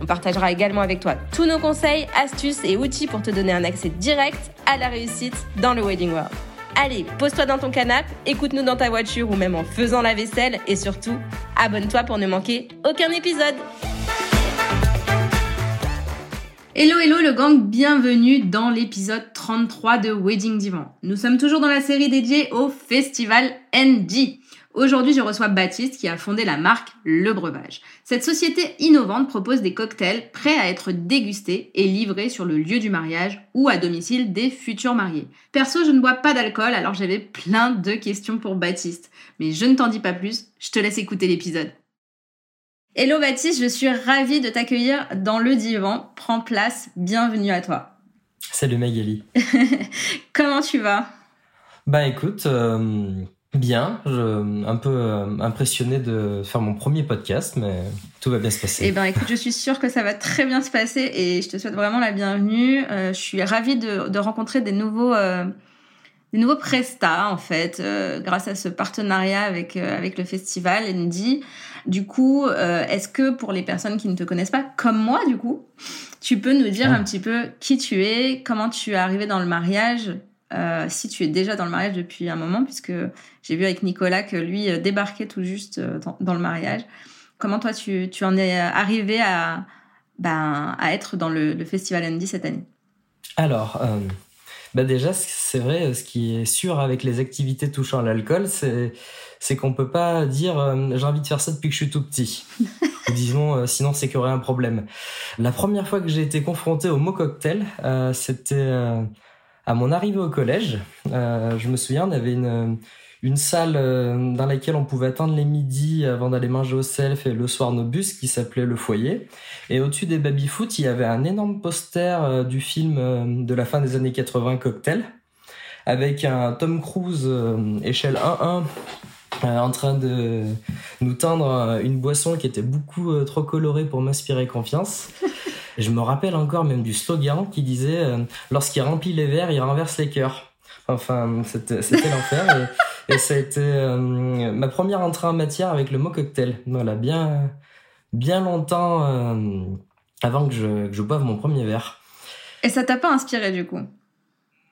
On partagera également avec toi tous nos conseils, astuces et outils pour te donner un accès direct à la réussite dans le Wedding World. Allez, pose-toi dans ton canapé, écoute-nous dans ta voiture ou même en faisant la vaisselle et surtout, abonne-toi pour ne manquer aucun épisode. Hello hello le gang, bienvenue dans l'épisode 33 de Wedding Divan. Nous sommes toujours dans la série dédiée au festival ND. Aujourd'hui, je reçois Baptiste qui a fondé la marque Le Breuvage. Cette société innovante propose des cocktails prêts à être dégustés et livrés sur le lieu du mariage ou à domicile des futurs mariés. Perso, je ne bois pas d'alcool, alors j'avais plein de questions pour Baptiste. Mais je ne t'en dis pas plus, je te laisse écouter l'épisode. Hello Baptiste, je suis ravie de t'accueillir dans le divan. Prends place, bienvenue à toi. Salut Magali. Comment tu vas? Bah écoute, euh, bien, je, un peu euh, impressionné de faire mon premier podcast, mais tout va bien se passer. Eh ben écoute, je suis sûre que ça va très bien se passer et je te souhaite vraiment la bienvenue. Euh, je suis ravie de, de rencontrer des nouveaux des nouveaux prestats en fait grâce à ce partenariat avec avec le festival Andy. Du coup, euh, est-ce que pour les personnes qui ne te connaissent pas, comme moi du coup, tu peux nous dire un petit peu qui tu es, comment tu es arrivé dans le mariage, euh, si tu es déjà dans le mariage depuis un moment, puisque j'ai vu avec Nicolas que lui euh, débarquait tout juste dans, le mariage. Comment toi tu, en es arrivé à, ben, à être dans le, festival Andy cette année? Alors, bah déjà, c'est vrai, ce qui est sûr avec les activités touchant l'alcool, c'est c'est qu'on peut pas dire euh, j'ai envie de faire ça depuis que je suis tout petit. Disons, euh, sinon c'est qu'il y aurait un problème. La première fois que j'ai été confronté au mot cocktail, euh, c'était à mon arrivée au collège. je me souviens, on avait une une salle dans laquelle on pouvait attendre les midis avant d'aller manger au self et le soir nos bus qui s'appelait le foyer. Et au-dessus des baby-foot, il y avait un énorme poster du film de la fin des années 80 Cocktail avec un Tom Cruise échelle 1-1 euh, en train de nous tendre euh, une boisson qui était beaucoup euh, trop colorée pour m'inspirer confiance. Je me rappelle encore même du slogan qui disait lorsqu'il remplit les verres, il renverse les cœurs. Enfin, c'était l'enfer. Et, et, ça a été ma première entrée en matière avec le mot cocktail. Voilà, bien, bien longtemps avant que je, que je boive mon premier verre. Et ça t'a pas inspiré du coup?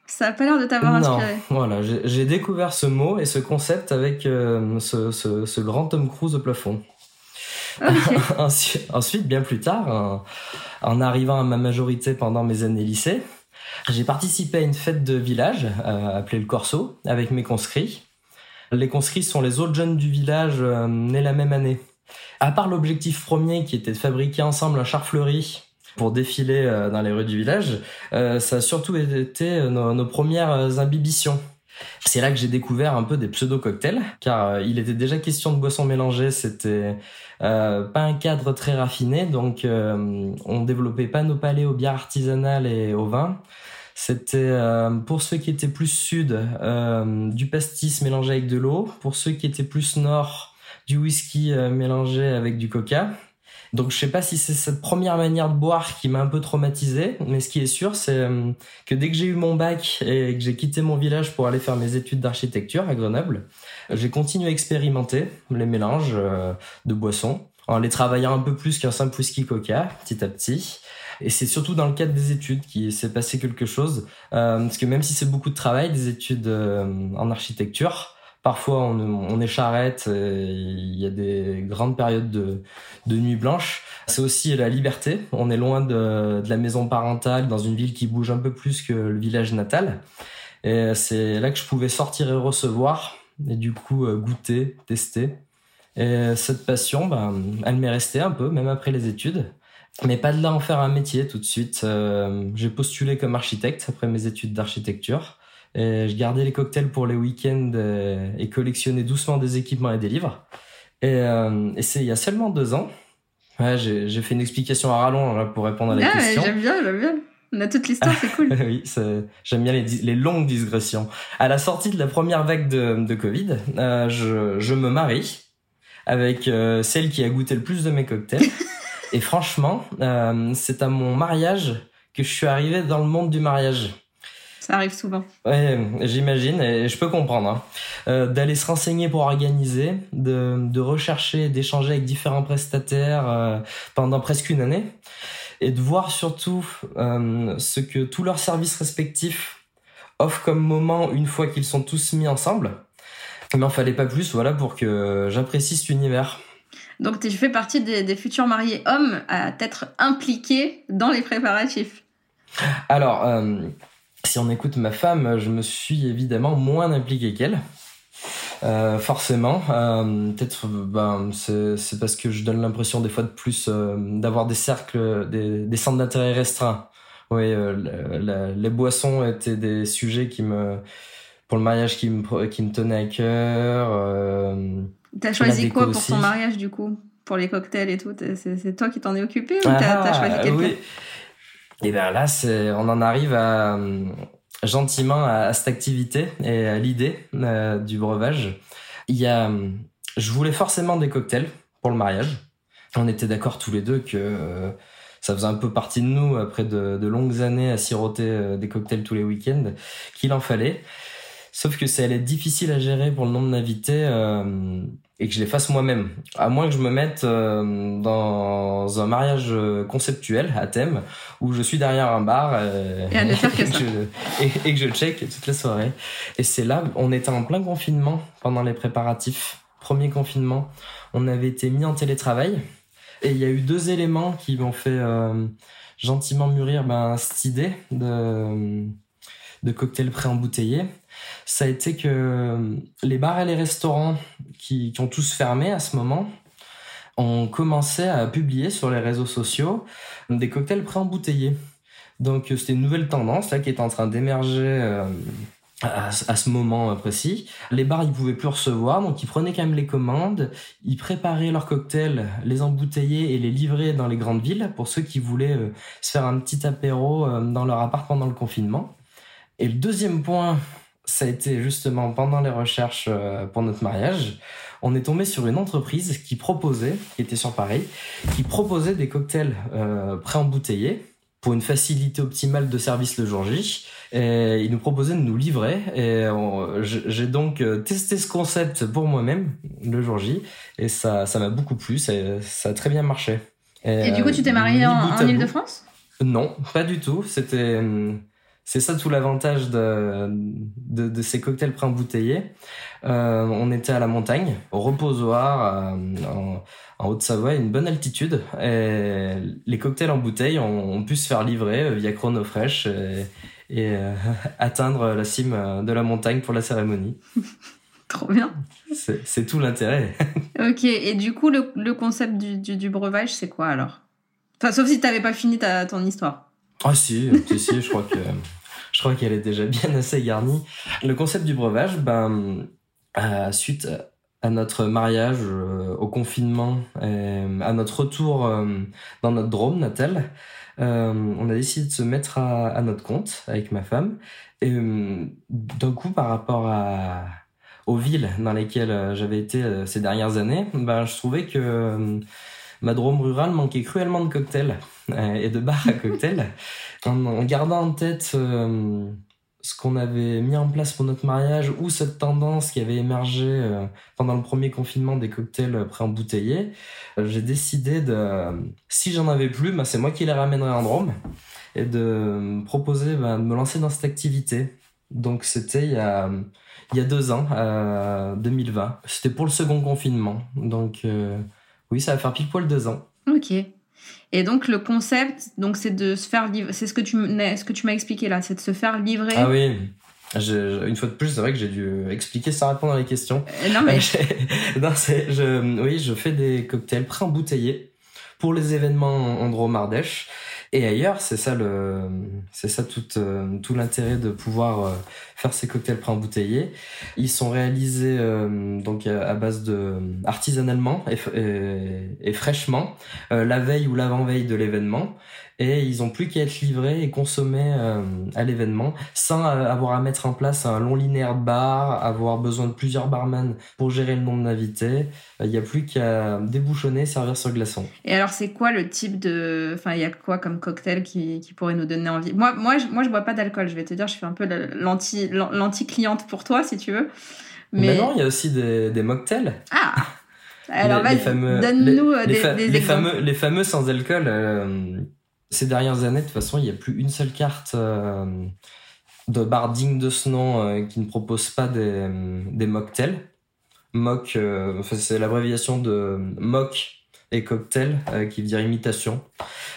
Ça n'a pas l'air de t'avoir inspiré. Voilà, j'ai découvert ce mot et ce concept avec euh, ce, ce, ce, grand Tom Cruise au plafond. ensuite, bien plus tard, en, arrivant à ma majorité pendant mes années lycée, j'ai participé à une fête de village euh, appelée le Corso avec mes conscrits. Les conscrits sont les autres jeunes du village euh, nés la même année. À part l'objectif premier qui était de fabriquer ensemble un char fleuri pour défiler euh, dans les rues du village, euh, ça a surtout été euh, nos, premières imbibitions. C'est là que j'ai découvert un peu des pseudo-cocktails, car il était déjà question de boissons mélangées, c'était pas un cadre très raffiné, donc on développait pas nos palais aux bières artisanales et au vin. C'était pour ceux qui étaient plus sud, du pastis mélangé avec de l'eau, pour ceux qui étaient plus nord, du whisky mélangé avec du coca. Donc je sais pas si c'est cette première manière de boire qui m'a un peu traumatisé, mais ce qui est sûr, c'est euh, que dès que j'ai eu mon bac et que j'ai quitté mon village pour aller faire mes études d'architecture à Grenoble, j'ai continué à expérimenter les mélanges euh, de boissons en les travaillant un peu plus qu'un simple whisky coca, petit à petit. Et c'est surtout dans le cadre des études qu'il s'est passé quelque chose, euh, parce que même si c'est beaucoup de travail, des études en architecture, Parfois, on, on est charrette, il y a des grandes périodes de, de nuit blanche. C'est aussi la liberté. On est loin de, de, la maison parentale, dans une ville qui bouge un peu plus que le village natal. Et c'est là que je pouvais sortir et recevoir, et du coup euh, goûter, tester. Et cette passion, ben, elle m'est restée un peu, même après les études. Mais pas de là en faire un métier tout de suite. Euh, j'ai postulé comme architecte après mes études d'architecture. Et je gardais les cocktails pour les week-ends euh, et collectionnais doucement des équipements et des livres. Et, euh, et c'est il y a seulement deux ans Ouais, j'ai fait une explication à rallonge pour répondre à la ah, question. J'aime bien, j'aime bien. On a toute l'histoire, c'est cool. oui, j'aime bien les, les, longues digressions. À la sortie de la première vague de, de Covid, euh, je, je, me marie avec euh, celle qui a goûté le plus de mes cocktails. Et franchement, euh, c'est à mon mariage que je suis arrivé dans le monde du mariage. Ça arrive souvent. Ouais, j'imagine, et je peux comprendre. Hein. Euh, d'aller se renseigner pour organiser, de, de rechercher, d'échanger avec différents prestataires euh, pendant presque une année, et de voir surtout euh, ce que tous leurs services respectifs offrent comme moment une fois qu'ils sont tous mis ensemble. Mais en fallait pas plus, voilà, pour que j'apprécie cet univers. Donc tu fais partie des, des futurs mariés hommes à être impliqués dans les préparatifs. Alors, si on écoute ma femme, je me suis évidemment moins impliqué qu'elle. Euh, forcément, euh, peut-être ben, c'est parce que je donne l'impression des fois de plus euh, d'avoir des cercles, des, des centres d'intérêt restreints. Oui, euh, les boissons étaient des sujets qui me, pour le mariage, qui me, qui me tenaient à cœur. T'as choisi quoi pour ton mariage du coup? Pour les cocktails et tout C'est toi qui t'en es occupé ou t'as as choisi quelqu'un? oui. Et bien là, on en arrive à, gentiment à, cette activité et à l'idée euh, du breuvage. Il y a, je voulais forcément des cocktails pour le mariage. On était d'accord tous les deux que euh, ça faisait un peu partie de nous après de, de longues années à siroter euh, des cocktails tous les week-ends, qu'il en fallait. Sauf que ça allait être difficile à gérer pour le nombre d'invités euh, et que je les fasse moi-même. À moins que je me mette euh, dans un mariage euh, conceptuel à thème où je suis derrière un bar et, que, je, et, que je check toute la soirée. Et c'est là, on était en plein confinement pendant les préparatifs. Premier confinement, on avait été mis en télétravail et il y a eu deux éléments qui m'ont fait gentiment mûrir ben, cette idée de, de cocktail pré-embouteillé ça a été que les bars et les restaurants qui, ont tous fermé à ce moment ont commencé à publier sur les réseaux sociaux des cocktails pré-embouteillés. Donc c'était une nouvelle tendance là qui est en train d'émerger euh, à, ce moment précis. Les bars ils pouvaient plus recevoir donc ils prenaient quand même les commandes, ils préparaient leurs cocktails, les embouteiller et les livraient dans les grandes villes pour ceux qui voulaient euh, se faire un petit apéro euh, dans leur appart pendant le confinement. Et le deuxième point ça a été justement pendant les recherches euh, pour notre mariage, on est tombé sur une entreprise qui proposait, qui était sur Paris, qui proposait des cocktails euh, pré-embouteillés pour une facilité optimale de service le jour J. Et ils nous proposaient de nous livrer. Et j'ai donc euh, testé ce concept pour moi-même le jour J. Et ça, ça m'a beaucoup plu. Ça, ça, a très bien marché. Et, du coup, tu t'es marié en, en Ile-de-France Non, pas du tout. C'était hum, c'est ça tout l'avantage de, de, de, ces cocktails pré-embouteillés. Euh, on était à la montagne, au reposoir, euh, en, en Haute-Savoie, une bonne altitude. Et les cocktails en bouteille ont, pu se faire livrer via Chronofresh et, et euh, atteindre la cime de la montagne pour la cérémonie. Trop bien. C'est tout l'intérêt. ok, et du coup, le, le concept du, du, du breuvage, c'est quoi alors? Enfin, sauf si tu n'avais pas fini ta, ton histoire. Ah si, si, si, je crois que je crois qu'elle est déjà bien assez garnie. Le concept du breuvage, ben, euh, suite à notre mariage, euh, au confinement, à notre retour euh, dans notre Drôme natal, on a décidé de se mettre à, à notre compte avec ma femme. Et d'un coup, par rapport à, aux villes dans lesquelles j'avais été ces dernières années, ben, je trouvais que ma Drôme rurale manquait cruellement de cocktails et de bars à cocktails. en, gardant en tête euh, ce qu'on avait mis en place pour notre mariage ou cette tendance qui avait émergé euh, pendant le premier confinement des cocktails pré-embouteillés, euh, j'ai décidé de, si j'en avais plus, bah, c'est moi qui les ramènerais en Drôme et de me proposer bah, de me lancer dans cette activité. Donc c'était il y a il y a deux ans, 2020. C'était pour le second confinement. Donc oui, ça va faire pile poil deux ans. Ok. Et donc le concept, donc c'est de se faire livrer. C'est ce que tu ce que tu m'as expliqué là, c'est de se faire livrer. Ah oui. une fois de plus, c'est vrai que j'ai dû expliquer sans répondre à la question. Euh, non mais. non, c'est, je, oui, je fais des cocktails pré-embouteillés pour les événements en Drôme Ardèche. Et ailleurs, c'est ça le, c'est ça tout, euh, tout l'intérêt de pouvoir euh, faire ces cocktails pré-embouteillés. Ils sont réalisés euh, donc à base de artisanalement et, et, fraîchement la veille ou l'avant-veille de l'événement et ils ont plus qu'à être livrés et consommés euh, à l'événement sans euh, avoir à mettre en place un long linéaire de bar, avoir besoin de plusieurs barman pour gérer le nombre d'invités. Il n'y a plus qu'à débouchonner, servir sur glaçon. Et alors c'est quoi le type de, enfin il y a quoi comme cocktail qui, qui pourrait nous donner envie? Moi moi je, moi je bois pas d'alcool, je vais te dire, je fais un peu l'anti l'anti cliente pour toi si tu veux. Mais non, il y a aussi des, des mocktails. Ah. Alors, les, fameux, donne-nous euh, des, les, fameux, les fameux sans alcool. Ces dernières années, de toute façon, il n'y a plus une seule carte euh, de bar de ce nom euh, qui ne propose pas des, des mocktails. Mock, euh, c'est l'abréviation de mock et cocktail qui veut dire imitation.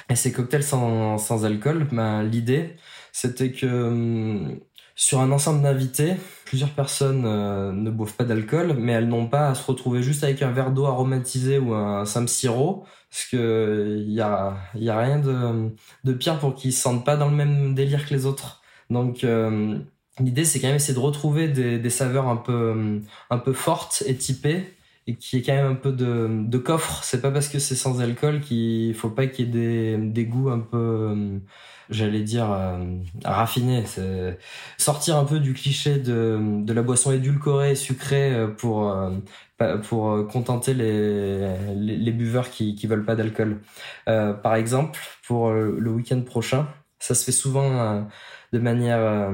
Et ces cocktails sans, alcool, ben, l'idée, c'était que sur un ensemble d'invités, plusieurs personnes ne boivent pas d'alcool, mais elles n'ont pas à se retrouver juste avec un verre d'eau aromatisé ou un simple sirop parce que il y a y a rien de de pire pour qu'ils se sentent pas dans le même délire que les autres. Donc euh, l'idée c'est quand même essayer de retrouver des, des saveurs un peu un peu fortes et typées et qui est quand même un peu de, de coffre. C'est pas parce que c'est sans alcool qu'il faut pas qu'il y ait des, des goûts un peu, j'allais dire, euh, raffinés. C'est sortir un peu du cliché de, de la boisson édulcorée, sucrée euh, pour pour euh, contenter les, les, buveurs qui, qui veulent pas d'alcool. Euh, par exemple, pour euh, le week-end prochain, ça se fait souvent de manière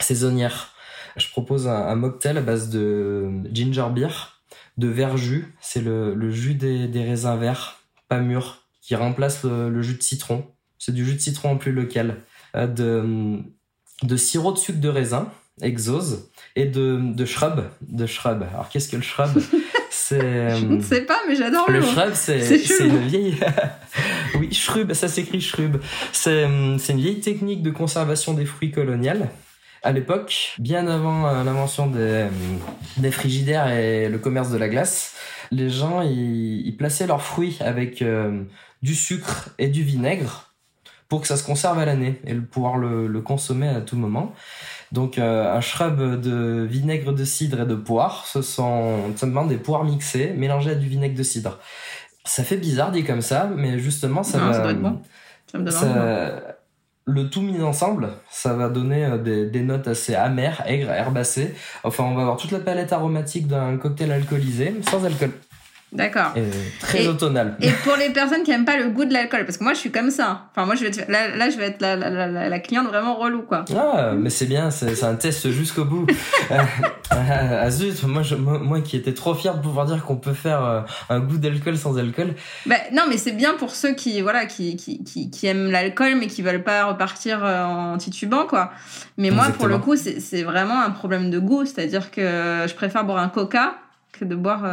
saisonnière. Je propose un, mocktail à base de ginger beer, de verjus, c'est le, le, jus des, des, raisins verts, pas mûrs, qui remplace le, jus de citron. C'est du jus de citron en plus local. de, de sirop de sucre de raisin, exose, et de, de shrub. De shrub. Alors qu'est-ce que le shrub? C'est. Je ne sais pas, mais j'adore le. Le shrub, c'est une vieille. oui, shrub, ça s'écrit shrub. C'est une vieille technique de conservation des fruits coloniales. À l'époque, bien avant euh, l'invention des, euh, des frigidaires et le commerce de la glace, les gens ils, plaçaient leurs fruits avec euh, du sucre et du vinaigre pour que ça se conserve à l'année et pouvoir le, le consommer à tout moment. Donc euh, un shrub de vinaigre de cidre et de poire, ce sont simplement des poires mixées mélangées à du vinaigre de cidre. Ça fait bizarre dit comme ça, mais justement ça va. Ça doit être bon. Ça me donne le tout mis ensemble, ça va donner euh, des, des, notes assez amères, aigres, herbacées. Enfin, on va avoir toute la palette aromatique d'un cocktail alcoolisé, sans alcool. D'accord. Très et, automnal. Et pour les personnes qui aiment pas le goût de l'alcool, parce que moi je suis comme ça. Enfin moi je vais là, là, je vais être la, la, la, cliente vraiment relou quoi. Ah mais c'est bien, c'est un test jusqu'au bout. Euh, euh, ah zut, moi, je, moi, qui étais trop fier de pouvoir dire qu'on peut faire euh, un goût d'alcool sans alcool. Bah, non mais c'est bien pour ceux qui voilà qui qui, qui, qui aiment l'alcool mais qui veulent pas repartir en titubant quoi. Mais moi pour le coup c'est vraiment un problème de goût, c'est-à-dire que je préfère boire un coca que de boire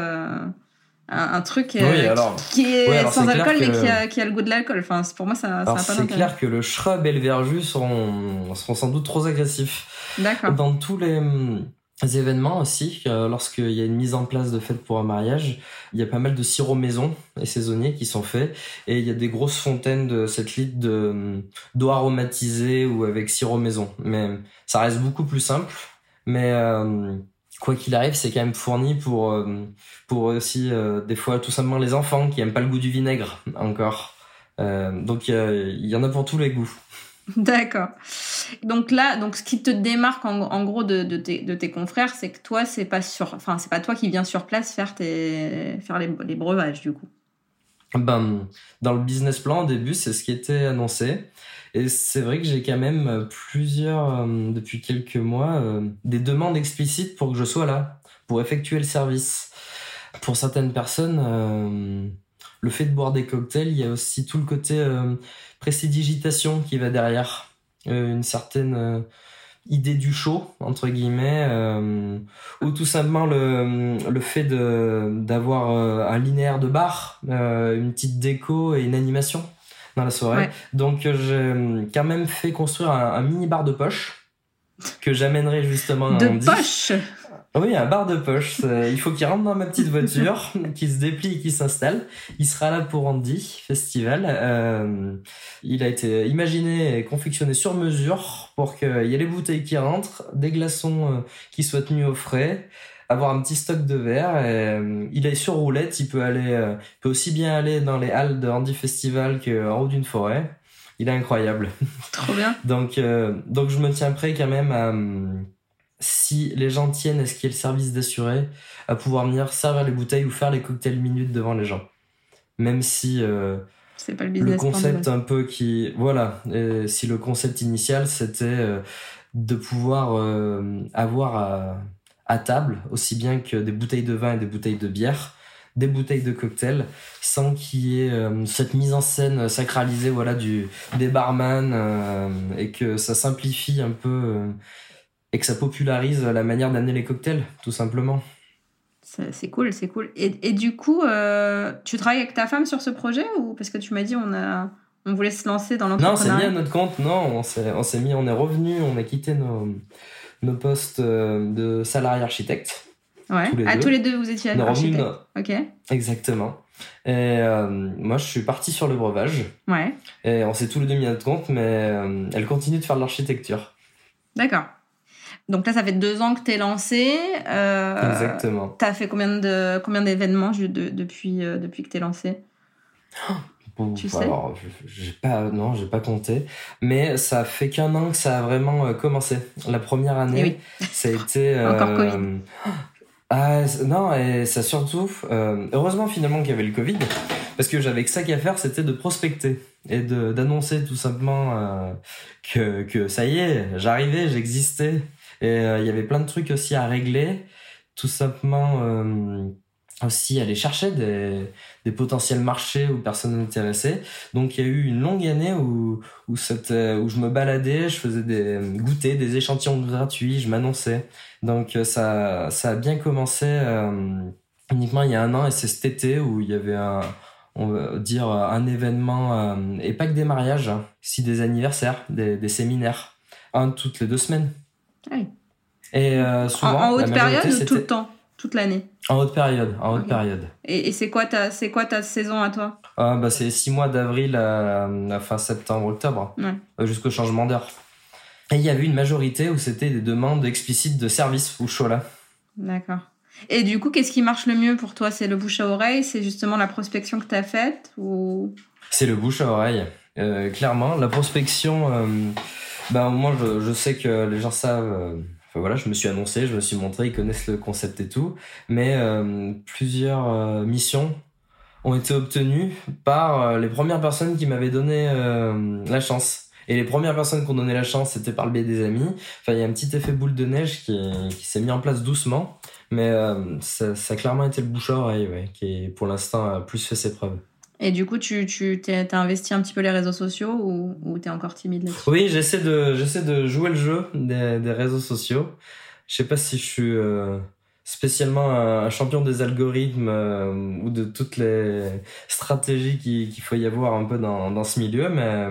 un, truc euh, qui est sans alcool mais qui a, qui a, le goût de l'alcool. Enfin, pour moi, ça, ça C'est clair que le shrub et le verjus seront, seront sans doute trop agressifs. D'accord. Dans tous les, événements aussi, euh, lorsqu'il y a une mise en place de fête pour un mariage, il y a pas mal de sirops maison et saisonniers qui sont faits et il y a des grosses fontaines de 7 litres de, d'eau aromatisée ou avec sirop maison. Mais ça reste beaucoup plus simple. Mais euh, quoi qu'il arrive, c'est quand même fourni pour euh, pour aussi euh, des fois tout simplement les enfants qui aiment pas le goût du vinaigre encore. Euh, donc il y en a pour tous les goûts. D'accord. Donc là, donc ce qui te démarque en, gros de, tes, de tes confrères, c'est que toi, c'est pas sur, enfin c'est pas toi qui viens sur place faire tes faire les breuvages du coup. Ben dans le business plan au début, c'est ce qui était annoncé. Et c'est vrai que j'ai quand même euh, plusieurs, euh, depuis quelques mois, euh, des demandes explicites pour que je sois là, pour effectuer le service. Pour certaines personnes, le fait de boire des cocktails, il y a aussi tout le côté prestidigitation qui va derrière. une certaine idée du show entre guillemets ou tout simplement le, le fait de d'avoir un linéaire de bar une petite déco et une animation dans la soirée. Donc euh, j'ai euh, quand même fait construire un, mini bar de poche que j'amènerai justement de poche? Oui, un bar de poche. Il faut qu'il rentre dans ma petite voiture, qu'il se déplie et qu'il s'installe. Il sera là pour Andy Festival. Euh, il a été imaginé et confectionné sur mesure pour qu'il y ait les bouteilles qui rentrent, des glaçons euh, qui soient tenus au frais, avoir un petit stock de verre. Et, euh, il est sur roulette. Il peut aller, euh, peut aussi bien aller dans les halles de Andy Festival qu'en haut d'une forêt. Il est incroyable. Trop bien. donc, donc je me tiens prêt quand même à si les gens tiennent à ce qu'il y ait le service d'assuré, à pouvoir venir servir les bouteilles ou faire les cocktails minutes devant les gens. Même si euh, pas le, concept un peu qui voilà, si le concept initial c'était euh, de pouvoir euh, avoir à, à, table aussi bien que des bouteilles de vin et des bouteilles de bière, des bouteilles de cocktails sans qu'il y ait cette mise en scène sacralisée voilà du des barman et que ça simplifie un peu et que ça popularise la manière d'amener les cocktails, tout simplement. C'est cool, c'est cool. Et, et, du coup, euh, tu travailles avec ta femme sur ce projet ou parce que tu m'as dit on a on voulait se lancer dans l'entrepreneuriat Non, c'est mis à notre compte. Non, on s'est on s'est mis, on est revenu, on a quitté nos nos postes euh, de salarié architecte. Ouais. Tous les ah, tous les deux, vous étiez architecte. Ok. Exactement. Et euh, moi, je suis parti sur le breuvage. Ouais. Et on s'est tous les deux mis à notre compte, mais elle continue de faire de l'architecture. D'accord. Donc là, ça fait deux ans que tu es lancé. Euh, Exactement. Tu as fait combien de combien d'événements depuis, euh, depuis que tu es lancé Tu sais? alors, j'ai pas, non, j'ai pas compté, mais ça fait qu'un an que ça a vraiment euh, commencé. La première année, eh ça a été encore Covid. Ah, non, et ça surtout, heureusement finalement qu'il y avait le Covid, parce que j'avais que ça qu'à faire, c'était de prospecter et d'annoncer tout simplement que, que ça y est, j'arrivais, j'existais, et euh, il y avait plein de trucs aussi à régler. Tout simplement euh, aussi aller chercher des, potentiels marchés où personne n'intéressait. Donc il y a eu une longue année où où, c'était, où je me baladais, je faisais des goûter, des échantillons gratuits, je m'annonçais. Donc euh, ça ça a bien commencé uniquement il y a un an et c'est cet été où il y avait un on va dire un événement et pas que des mariages, hein, aussi des anniversaires, des, des séminaires, un toutes les deux semaines. Ah oui. Et euh, souvent, en, haute période ou tout le temps toute l'année? En haute période, en haute période. Et, c'est quoi ta quoi ta saison à toi? Ah, bah c'est six mois d'avril à, fin septembre octobre ouais. jusqu'au changement d'heure. Et il y avait une majorité où c'était des demandes explicites de service ou chola. D'accord. Et du coup, qu'est-ce qui marche le mieux pour toi? C'est le bouche à oreille? C'est justement la prospection que tu as faite ou? C'est le bouche à oreille. Euh, clairement, la prospection, euh, bah, moi, je, je, sais que les gens savent. Euh, enfin, voilà, je me suis annoncé, je me suis montré, ils connaissent le concept et tout. Mais euh, plusieurs euh, missions ont été obtenues par euh, les premières personnes qui m'avaient donné la chance. Et les premières personnes qui ont donné la chance, c'était par le biais des amis. Enfin, il y a un petit effet boule de neige qui, qui s'est mis en place doucement. Mais ça, ça, a clairement été le bouche à oreille, ouais, qui pour l'instant a plus fait ses preuves. Et du coup, tu, tu investi un petit peu les réseaux sociaux ou, ou tu es encore timide Oui, j'essaie de, de jouer le jeu des, des réseaux sociaux. Je sais pas si je suis euh, spécialement un, champion des algorithmes euh, ou de toutes les stratégies qu'il faut y avoir un peu dans, dans ce milieu, mais,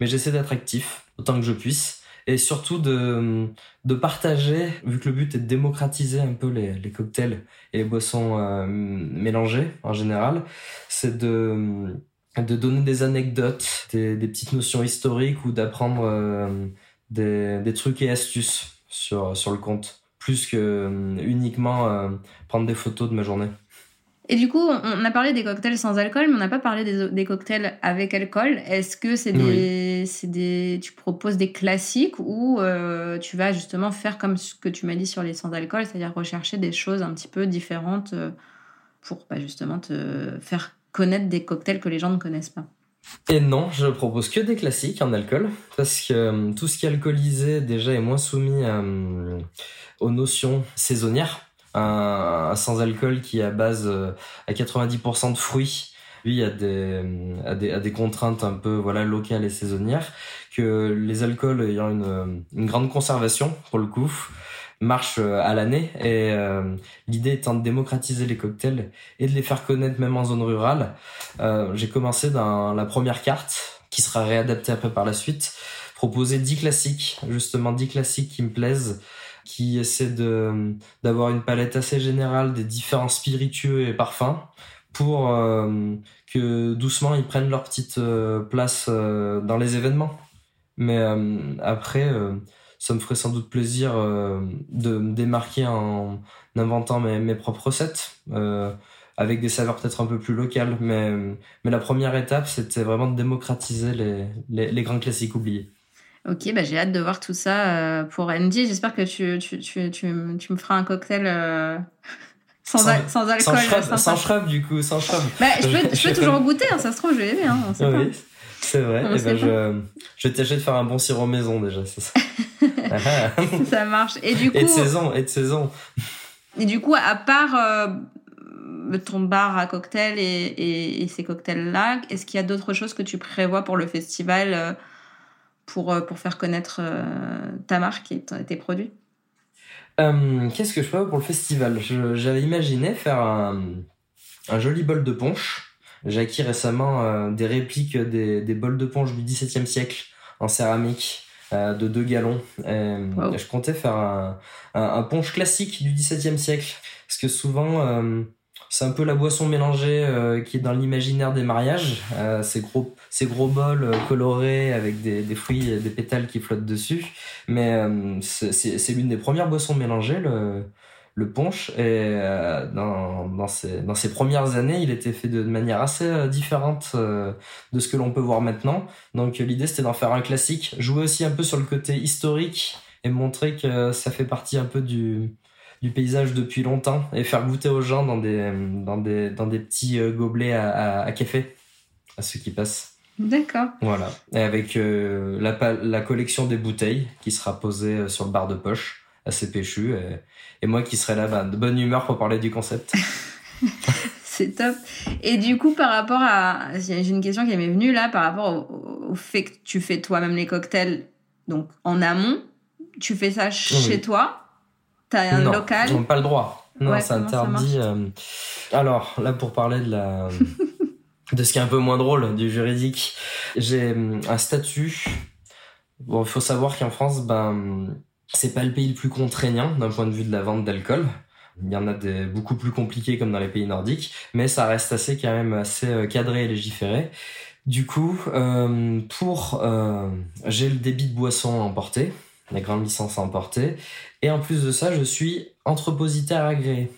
mais j'essaie d'être actif autant que je puisse et surtout de, de partager, vu que le but est de démocratiser un peu les, les cocktails et les boissons euh, mélangées en général, c'est de, de donner des anecdotes, des, des petites notions historiques ou d'apprendre euh, des, des trucs et astuces sur, sur le compte, plus que euh, uniquement prendre des photos de ma journée. Et du coup, on a parlé des cocktails sans alcool, mais on n'a pas parlé des, des, cocktails avec alcool. Est-ce que c'est des, c'est des, tu proposes des classiques ou euh, tu vas justement faire comme ce que tu m'as dit sur les sans alcool, c'est-à-dire rechercher des choses un petit peu différentes euh, pour bah, justement te faire connaître des cocktails que les gens ne connaissent pas? Et non, je propose que des classiques en alcool, parce que euh, tout ce qui est alcoolisé déjà est moins soumis aux notions saisonnières un, sans alcool qui est à base euh, à 90% de fruits lui a des, a des, des contraintes un peu voilà locales et saisonnières que les alcools ayant une, une grande conservation pour le coup marchent euh, à l'année. Et euh, l'idée étant de démocratiser les cocktails et de les faire connaître même en zone rurale euh, j'ai commencé dans la première carte qui sera réadaptée après par la suite proposer 10 classiques justement 10 classiques qui me plaisent qui essaie de d'avoir une palette assez générale des différents spiritueux et parfums pour que doucement ils prennent leur petite place dans les événements. Mais après, ça me ferait sans doute plaisir de me démarquer en inventant mes, mes propres recettes avec des saveurs peut-être un peu plus locales. Mais, mais la première étape, c'était vraiment de démocratiser les, les grands classiques oubliés. Ok, bah j'ai hâte de voir tout ça euh, pour Andy. J'espère que tu, tu, tu, tu, me feras un cocktail euh, sans, sans, sans, alcool. Sans shrub, du coup, sans shrub. Bah, je peux, je peux toujours goûter, hein, ça se trouve, je vais aimer. Hein, oui, c'est vrai. Et eh ben, je, je vais tâcher de faire un bon sirop maison déjà, c'est ça. ça marche. Et du coup. Et de saison, et de saison. Et du coup, à part euh, ton bar à cocktail et, et, et ces cocktails-là, est-ce qu'il y a d'autres choses que tu prévois pour le festival pour, euh, pour faire connaître euh, ta marque et tes produits euh, Qu'est-ce que je fais pour le festival? J'avais imaginé faire un, un, joli bol de punch. J'ai acquis récemment des répliques des, des bols de punch du XVIIe siècle en céramique de deux gallons. Je comptais faire un, un, un, punch classique du XVIIe siècle. Parce que souvent, c'est un peu la boisson mélangée euh, qui est dans l'imaginaire des mariages. Euh, ces gros, ces gros bols euh, colorés avec des, des fruits, et des pétales qui flottent dessus. Mais euh, c'est l'une des premières boissons mélangées, le, le punch. Et dans, dans, dans ses premières années, il était fait de manière assez différente de ce que l'on peut voir maintenant. Donc l'idée c'était d'en faire un classique, jouer aussi un peu sur le côté historique et montrer que ça fait partie un peu du du paysage depuis longtemps et faire goûter aux gens dans des, dans des, dans des petits euh, gobelets à, à, café, à ceux qui passent. D'accord. Voilà. Et avec euh, la, la collection des bouteilles qui sera posée euh, sur le bar de poche, assez péchu, et, et moi qui serai là bas de bonne humeur pour parler du concept. C'est top. Et du coup, par rapport à. J'ai une question qui m'est venue là, par rapport au, fait que tu fais toi-même les cocktails, donc en amont, tu fais ça chez toi T'as un non, local Non, pas le droit. Non, c'est interdit. Euh, alors, là, pour parler de la. de ce qui est un peu moins drôle du juridique, j'ai euh, un statut. Bon, il faut savoir qu'en France, ben, c'est pas le pays le plus contraignant d'un point de vue de la vente d'alcool. Il y en a des beaucoup plus compliqués comme dans les pays nordiques, mais ça reste assez quand même assez euh, cadré et légiféré. Du coup, euh, pour euh, j'ai le débit de boisson emporté, la grande licence à emporter. Et en plus de ça, je suis entrepositaire agréé.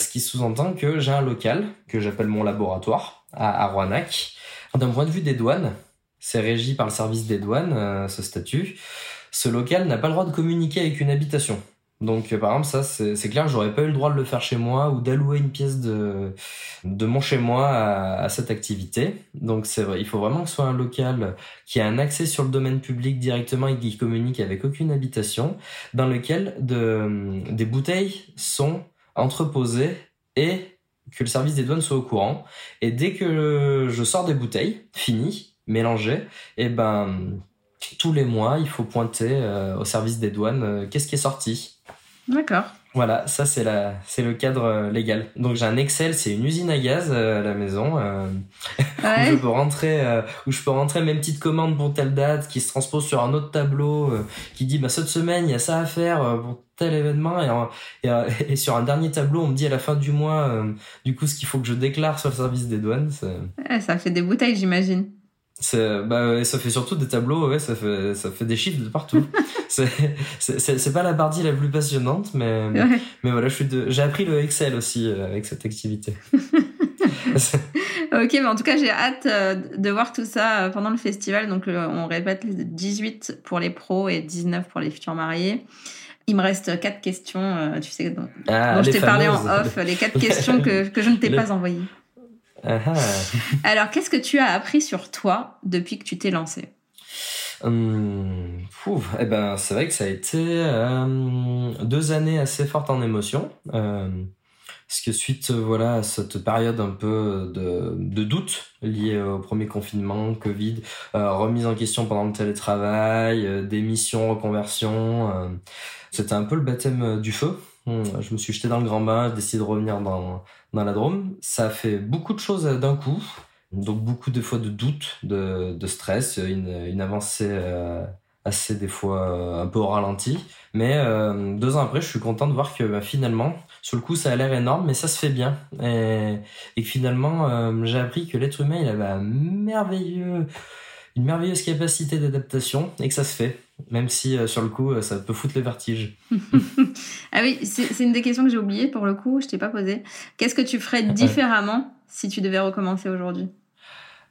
Ce qui sous-entend que j'ai un local que j'appelle mon laboratoire à, à Rouanac. D'un point de vue des douanes, c'est régi par le service des douanes, euh, ce statut. Ce local n'a pas le droit de communiquer avec une habitation. Donc, euh, par exemple, ça, c'est clair, j'aurais pas eu le droit de le faire chez moi ou d'allouer une pièce de, de mon chez moi à, à cette activité. Donc, c'est vrai, il faut vraiment que ce soit un local qui a un accès sur le domaine public directement et qui communique avec aucune habitation, dans lequel de, des bouteilles sont entreposées et que le service des douanes soit au courant. Et dès que je sors des bouteilles, finies, mélangées, et eh ben, tous les mois, il faut pointer euh, au service des douanes euh, qu'est-ce qui est sorti. D'accord. Voilà, ça c'est la, c'est le cadre euh, légal. Donc j'ai un Excel, c'est une usine à gaz euh, à la maison euh, où je peux rentrer, où je peux rentrer mes petites commandes pour telle date, qui se transpose sur un autre tableau, qui dit bah cette semaine il y a ça à faire pour tel événement et, et, et, sur un dernier tableau on me dit à la fin du mois du coup ce qu'il faut que je déclare sur le service des douanes. ça fait des bouteilles j'imagine. Bah, ça fait surtout des tableaux, ouais, ça fait, ça fait des chiffres de partout. c'est pas la partie la plus passionnante, mais, mais voilà, j'ai appris le Excel aussi euh, avec cette activité. ok, mais en tout cas, j'ai hâte euh, de voir tout ça euh, pendant le festival. Donc, on répète 18 pour les pros et 19 pour les futurs mariés. Il me reste quatre questions, tu sais, dont, ah, je t'ai parlé en off, les quatre questions que, que je ne t'ai pas envoyées. Ah. Alors, qu'est-ce que tu as appris sur toi depuis que tu t'es lancé hum, eh ben, c'est vrai que ça a été euh, deux années assez fortes en émotion. Euh, parce que suite voilà à cette période un peu de, de doute liée au premier confinement, Covid, euh, remise en question pendant le télétravail, euh, démission, reconversion, c'était un peu le baptême du feu. Hum, je me suis jeté dans le grand bain, j'ai décidé de revenir dans, dans la Drôme. Ça fait beaucoup de choses d'un coup, donc beaucoup de fois de doutes, de, de stress, une, une avancée euh, assez des fois un peu au ralenti. Mais deux ans après, je suis content de voir que bah, finalement, sur le coup, ça a l'air énorme, mais ça se fait bien. Et, et finalement, j'ai appris que l'être humain, il avait un merveilleux une merveilleuse capacité d'adaptation et que ça se fait, même si euh, sur le coup, euh, ça peut foutre le vertige. ah oui, c'est une des questions que j'ai oubliées pour le coup, je t'ai pas posé. Qu'est-ce que tu ferais différemment si tu devais recommencer aujourd'hui?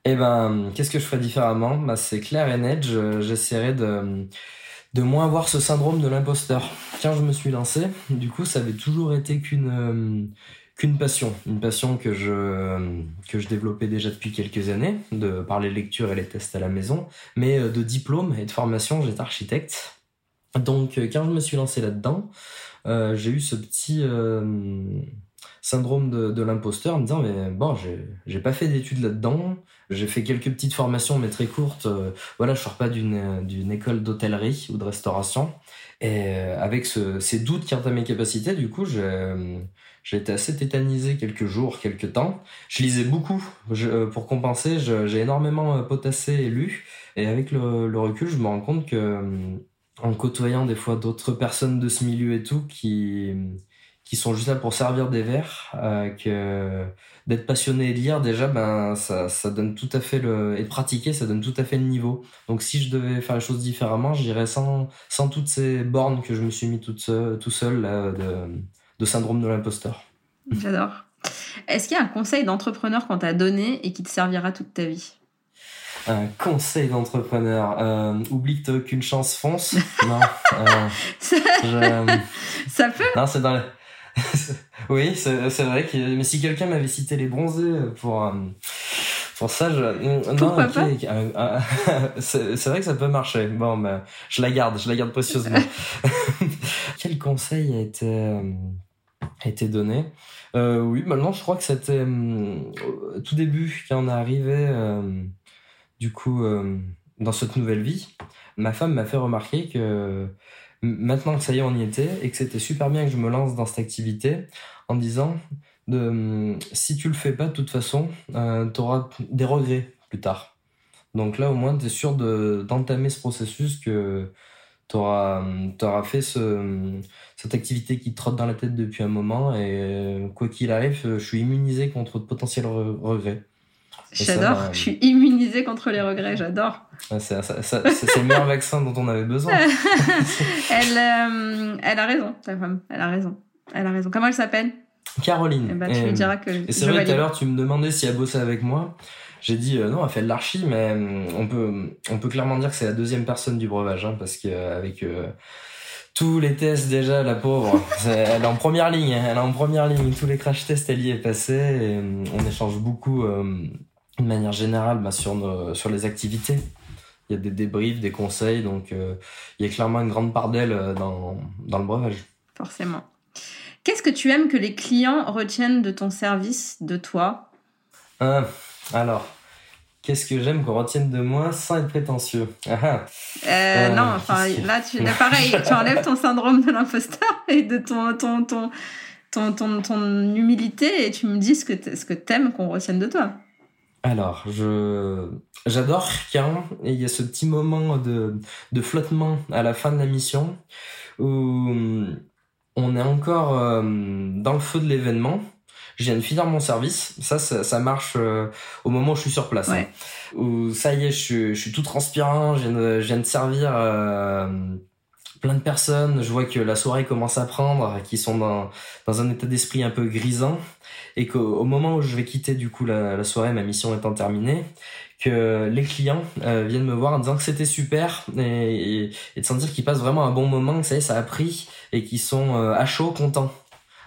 Eh ben, qu'est-ce que je ferais différemment? Bah, C'est clair et net, j'essaierais de, de moins avoir ce syndrome de l'imposteur. Quand je me suis lancé, du coup, ça avait toujours été qu'une... Euh, qu'une passion, une passion que je que je développais déjà depuis quelques années, de par les lectures et les tests à la maison, mais euh, de diplôme et de formation, j'étais architecte. Donc euh, quand je me suis lancé là-dedans, euh, j'ai eu ce petit syndrome de, l'imposteur me disant mais bon j'ai pas fait d'études là-dedans, j'ai fait quelques petites formations mais très courtes, voilà je sors pas d'une école d'hôtellerie ou de restauration. Et avec ce, ces doutes quant à mes capacités du coup j'ai j'ai été assez tétanisé quelques jours, quelques temps. Je lisais beaucoup euh, pour compenser. J'ai énormément euh, potassé et lu. Et avec le, recul, je me rends compte que euh, en côtoyant des fois d'autres personnes de ce milieu et tout qui qui sont juste là pour servir des verres, que d'être passionné et de lire déjà, ben ça, ça donne tout à fait le et de pratiquer, ça donne tout à fait le niveau. Donc si je devais faire les choses différemment, j'irais sans sans toutes ces bornes que je me suis mis toute tout seul là, de de syndrome de l'imposteur. J'adore. Est-ce qu'il y a un conseil d'entrepreneur qu'on t'a donné et qui te servira toute ta vie? Un conseil d'entrepreneur. Euh, oublie que t'as aucune chance, fonce. non. Euh, ça... peut. Non, c'est dans. oui, c'est vrai que. Mais si quelqu'un m'avait cité les bronzés pour. Euh, pour ça, je. Pourquoi pas? c'est vrai que ça peut marcher. Bon, mais je la garde, je la garde précieusement. Quel conseil a été été donné. Euh, oui, maintenant je crois que c'était euh, tout début quand on est arrivé euh, du coup dans cette nouvelle vie. Ma femme m'a fait remarquer que maintenant que ça y est on y était et que c'était super bien que je me lance dans cette activité en disant de si tu le fais pas de toute façon tu auras des regrets plus tard. Donc là au moins tu es sûr d'entamer ce processus que tu auras, auras, fait ce, cette activité qui te trotte dans la tête depuis un moment et quoi qu'il arrive, je suis immunisé contre de potentiels regrets. J'adore, je suis immunisé contre les regrets, j'adore. c'est le meilleur vaccin dont on avait besoin. elle, euh, elle a raison, ta femme, elle a raison. Elle a raison. Comment elle s'appelle? Caroline. Eh ben, tu lui diras que. Et c'est vrai, tout à l'heure, tu me demandais si elle bossait avec moi. J'ai dit euh, non, elle fait de l'archi, mais euh, on peut, on peut clairement dire que c'est la deuxième personne du breuvage, hein, parce que euh, avec tous les tests déjà, la pauvre, elle est en première ligne, hein, elle est en première ligne, tous les crash tests, elle y est passée, et on échange beaucoup de manière générale bah, sur, nos, sur les activités. Il y a des débriefs, des conseils, donc il y a clairement une grande part d'elle dans, dans le breuvage. Forcément. Qu'est-ce que tu aimes que les clients retiennent de ton service, de toi? Alors, Qu'est-ce que j'aime qu'on retienne de moi sans être prétentieux ah, ah. Euh, Non, enfin là, tu, pareil, tu enlèves ton syndrome de l'imposteur et de ton, ton, ton, ton, ton, ton humilité et tu me dis ce que, ce que t'aimes qu'on retienne de toi. Alors, je j'adore quand il y a ce petit moment de, de flottement à la fin de la mission où on est encore euh, dans le feu de l'événement je viens de finir mon service. Ça, ça, marche euh, au moment où je suis sur place. Hein. Où ça y est, je suis, je suis tout transpirant. Je viens de, je viens de servir euh, plein de personnes. Je vois que la soirée commence à prendre, qui sont dans, dans un état d'esprit un peu grisant. Et qu'au moment où je vais quitter du coup la, la soirée, ma mission étant terminée, que les clients euh, viennent me voir en disant que c'était super et, et, de sentir qu'ils passent vraiment un bon moment, que ça y est, ça a pris et qu'ils sont à chaud contents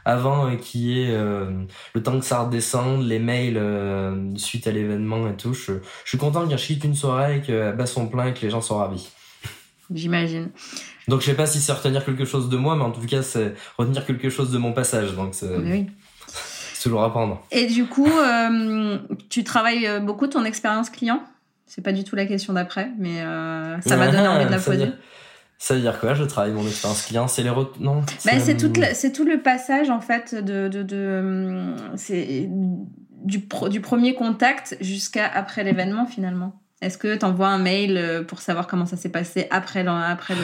avant euh, qu'il y ait euh, le temps que ça redescende, les mails euh, suite à l'événement et tout. Je, suis content qu'il quitte une soirée et qu'elle basse son plein et que les gens sont ravis. J'imagine. Donc je sais pas si c'est retenir quelque chose de moi, mais en tout cas c'est retenir quelque chose de mon passage. Donc c'est oui. toujours à prendre. Et du coup, tu travailles beaucoup ton expérience client? C'est pas du tout la question d'après, mais ça m'a donné envie de la poser. Ça veut dire quoi Je travaille mon expérience client. C'est les non bah, c'est tout, c'est tout le passage en fait de, de, de c'est du, du premier contact jusqu'à après l'événement finalement. Est-ce que tu envoies un mail pour savoir comment ça s'est passé après, après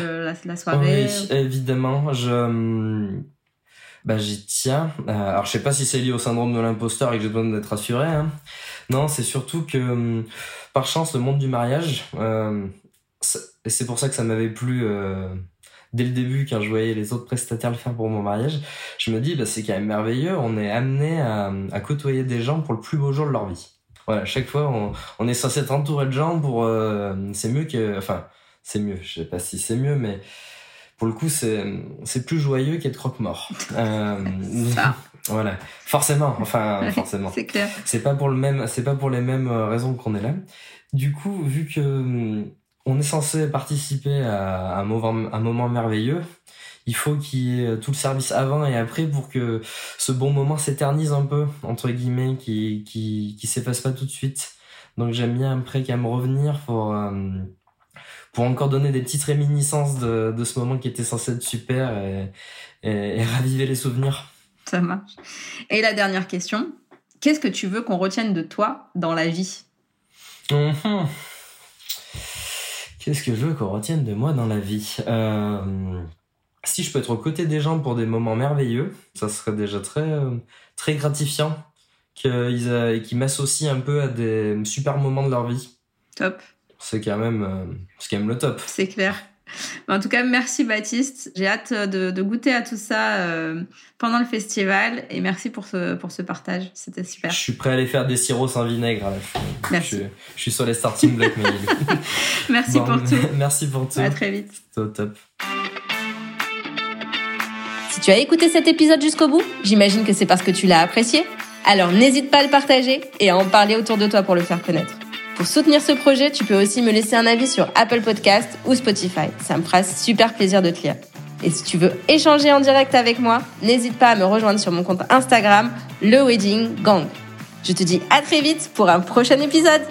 la, soirée Oui, évidemment. Je, bah, j'y tiens. alors, je sais pas si c'est lié au syndrome de l'imposteur et que j'ai besoin d'être rassuré. Hein. Non, c'est surtout que, par chance, le monde du mariage, et c'est pour ça que ça m'avait plu dès le début quand je voyais les autres prestataires le faire pour mon mariage, je me dis bah c'est quand même merveilleux, on est amené à, à, côtoyer des gens pour le plus beau jour de leur vie. Voilà, chaque fois on, on est censé être entouré de gens pour euh, c'est mieux que enfin c'est mieux, je sais pas si c'est mieux mais pour le coup c'est plus joyeux qu'être croque-mort. Euh. Voilà, forcément, enfin forcément. c'est clair. C'est pas pour le même c'est pas pour les mêmes raisons qu'on est là. Du coup, vu que on est censé participer à un moment, un moment merveilleux. Il faut qu'il y ait tout le service avant et après pour que ce bon moment s'éternise un peu, entre guillemets, qui, qui, qui s'efface pas tout de suite. Donc j'aime bien après quand même revenir pour, euh, pour encore donner des petites réminiscences de, de ce moment qui était censé être super et, et, raviver les souvenirs. Ça marche. Et la dernière question, qu'est-ce que tu veux qu'on retienne de toi dans la vie? Mmh. Qu'est-ce que je veux qu'on retienne de moi dans la vie? Euh, Si je peux être aux côtés des gens pour des moments merveilleux, ça serait déjà très, euh, très gratifiant qu'ils euh, m'associent un peu à des super moments de leur vie. Top. C'est quand même, c'est quand même le top. C'est clair. En tout cas, merci Baptiste. J'ai hâte de, goûter à tout ça euh, pendant le festival et merci pour ce, pour ce partage. C'était super. Je suis prêt à aller faire des sirops sans vinaigre. merci. Je, suis sur les starting blocks. merci pour tout. Merci pour tout. À très vite. Au top. Si tu as écouté cet épisode jusqu'au bout, j'imagine que c'est parce que tu l'as apprécié. Alors n'hésite pas à le partager et à en parler autour de toi pour le faire connaître. Pour soutenir ce projet, tu peux aussi me laisser un avis sur Apple Podcast ou Spotify. Ça me fera super plaisir de te lire. Et si tu veux échanger en direct avec moi, n'hésite pas à me rejoindre sur mon compte Instagram, le Wedding Gang. Je te dis à très vite pour un prochain épisode.